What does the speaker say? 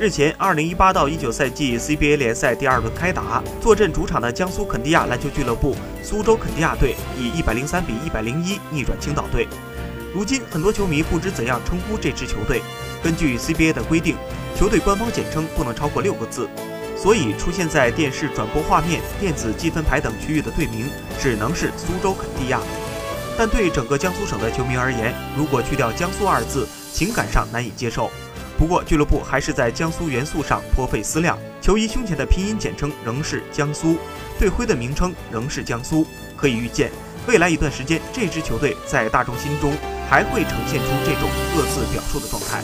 日前，二零一八到一九赛季 CBA 联赛第二轮开打，坐镇主场的江苏肯尼亚篮球俱乐部苏州肯尼亚队以一百零三比一百零一逆转青岛队。如今，很多球迷不知怎样称呼这支球队。根据 CBA 的规定，球队官方简称不能超过六个字，所以出现在电视转播画面、电子积分牌等区域的队名只能是苏州肯尼亚。但对整个江苏省的球迷而言，如果去掉“江苏”二字，情感上难以接受。不过，俱乐部还是在江苏元素上颇费思量，球衣胸前的拼音简称仍是江苏，队徽的名称仍是江苏。可以预见，未来一段时间，这支球队在大众心中还会呈现出这种各自表述的状态。